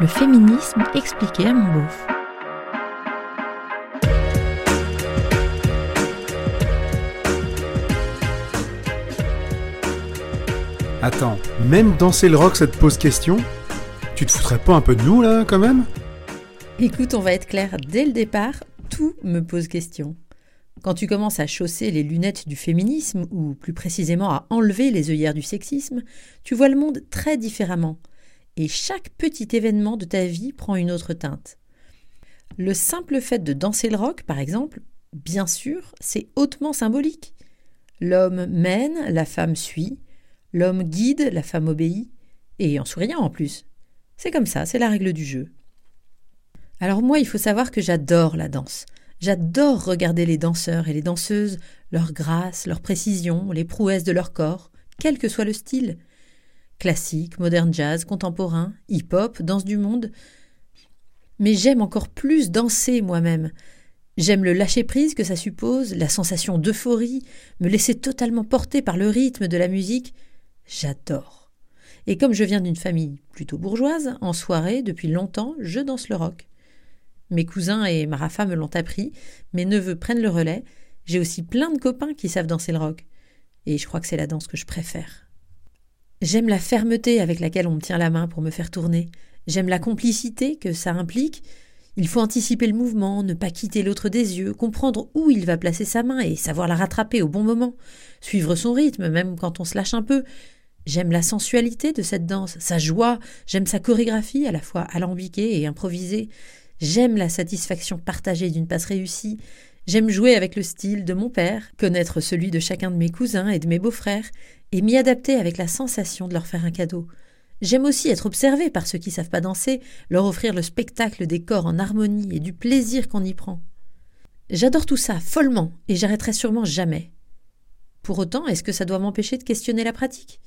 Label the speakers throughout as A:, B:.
A: Le féminisme expliqué à mon beauf.
B: Attends, même danser le rock, ça te pose question? Tu te foutrais pas un peu de nous, là, quand même?
A: Écoute, on va être clair, dès le départ, tout me pose question. Quand tu commences à chausser les lunettes du féminisme, ou plus précisément à enlever les œillères du sexisme, tu vois le monde très différemment et chaque petit événement de ta vie prend une autre teinte. Le simple fait de danser le rock, par exemple, bien sûr, c'est hautement symbolique. L'homme mène, la femme suit, l'homme guide, la femme obéit, et en souriant en plus. C'est comme ça, c'est la règle du jeu. Alors moi, il faut savoir que j'adore la danse. J'adore regarder les danseurs et les danseuses, leur grâce, leur précision, les prouesses de leur corps, quel que soit le style. Classique, moderne jazz, contemporain, hip-hop, danse du monde. Mais j'aime encore plus danser moi-même. J'aime le lâcher-prise que ça suppose, la sensation d'euphorie, me laisser totalement porter par le rythme de la musique. J'adore. Et comme je viens d'une famille plutôt bourgeoise, en soirée, depuis longtemps, je danse le rock. Mes cousins et Marafa me l'ont appris, mes neveux prennent le relais, j'ai aussi plein de copains qui savent danser le rock. Et je crois que c'est la danse que je préfère. J'aime la fermeté avec laquelle on me tient la main pour me faire tourner. J'aime la complicité que ça implique. Il faut anticiper le mouvement, ne pas quitter l'autre des yeux, comprendre où il va placer sa main et savoir la rattraper au bon moment, suivre son rythme même quand on se lâche un peu. J'aime la sensualité de cette danse, sa joie, j'aime sa chorégraphie à la fois alambiquée et improvisée. J'aime la satisfaction partagée d'une passe réussie. J'aime jouer avec le style de mon père, connaître celui de chacun de mes cousins et de mes beaux-frères, et m'y adapter avec la sensation de leur faire un cadeau. J'aime aussi être observé par ceux qui savent pas danser, leur offrir le spectacle des corps en harmonie et du plaisir qu'on y prend. J'adore tout ça, follement, et j'arrêterai sûrement jamais. Pour autant, est-ce que ça doit m'empêcher de questionner la pratique?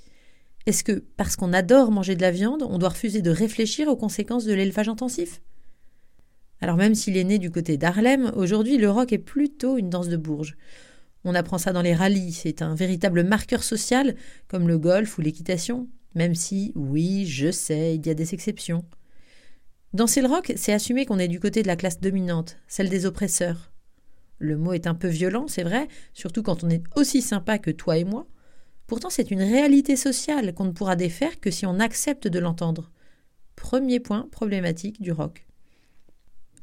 A: Est-ce que, parce qu'on adore manger de la viande, on doit refuser de réfléchir aux conséquences de l'élevage intensif? Alors même s'il est né du côté d'Harlem, aujourd'hui le rock est plutôt une danse de Bourges. On apprend ça dans les rallyes, c'est un véritable marqueur social, comme le golf ou l'équitation, même si, oui, je sais, il y a des exceptions. Danser le rock, c'est assumer qu'on est du côté de la classe dominante, celle des oppresseurs. Le mot est un peu violent, c'est vrai, surtout quand on est aussi sympa que toi et moi. Pourtant, c'est une réalité sociale qu'on ne pourra défaire que si on accepte de l'entendre. Premier point problématique du rock.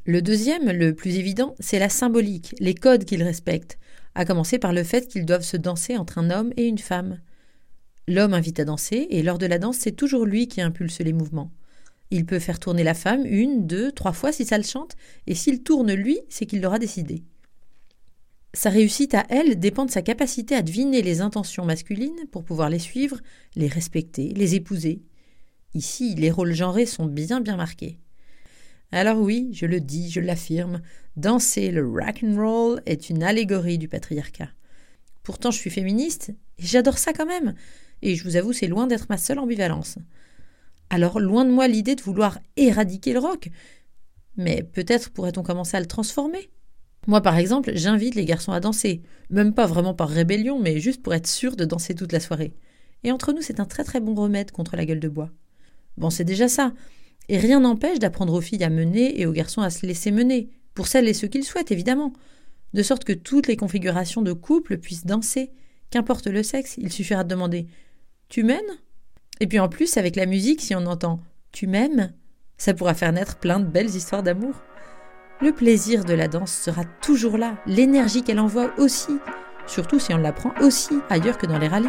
A: Le deuxième, le plus évident, c'est la symbolique, les codes qu'ils respectent, à commencer par le fait qu'ils doivent se danser entre un homme et une femme. L'homme invite à danser, et lors de la danse, c'est toujours lui qui impulse les mouvements. Il peut faire tourner la femme une, deux, trois fois si ça le chante, et s'il tourne lui, c'est qu'il l'aura décidé. Sa réussite à elle dépend de sa capacité à deviner les intentions masculines pour pouvoir les suivre, les respecter, les épouser. Ici, les rôles genrés sont bien bien marqués. Alors oui, je le dis, je l'affirme, danser le rock and roll est une allégorie du patriarcat. Pourtant, je suis féministe et j'adore ça quand même. Et je vous avoue, c'est loin d'être ma seule ambivalence. Alors, loin de moi l'idée de vouloir éradiquer le rock. Mais peut-être pourrait-on commencer à le transformer. Moi, par exemple, j'invite les garçons à danser. Même pas vraiment par rébellion, mais juste pour être sûr de danser toute la soirée. Et entre nous, c'est un très très bon remède contre la gueule de bois. Bon, c'est déjà ça. Et rien n'empêche d'apprendre aux filles à mener et aux garçons à se laisser mener, pour celles et ceux qu'ils souhaitent, évidemment, de sorte que toutes les configurations de couple puissent danser. Qu'importe le sexe, il suffira de demander Tu m'aimes? Et puis en plus, avec la musique, si on entend Tu m'aimes, ça pourra faire naître plein de belles histoires d'amour. Le plaisir de la danse sera toujours là, l'énergie qu'elle envoie aussi, surtout si on l'apprend aussi ailleurs que dans les rallyes.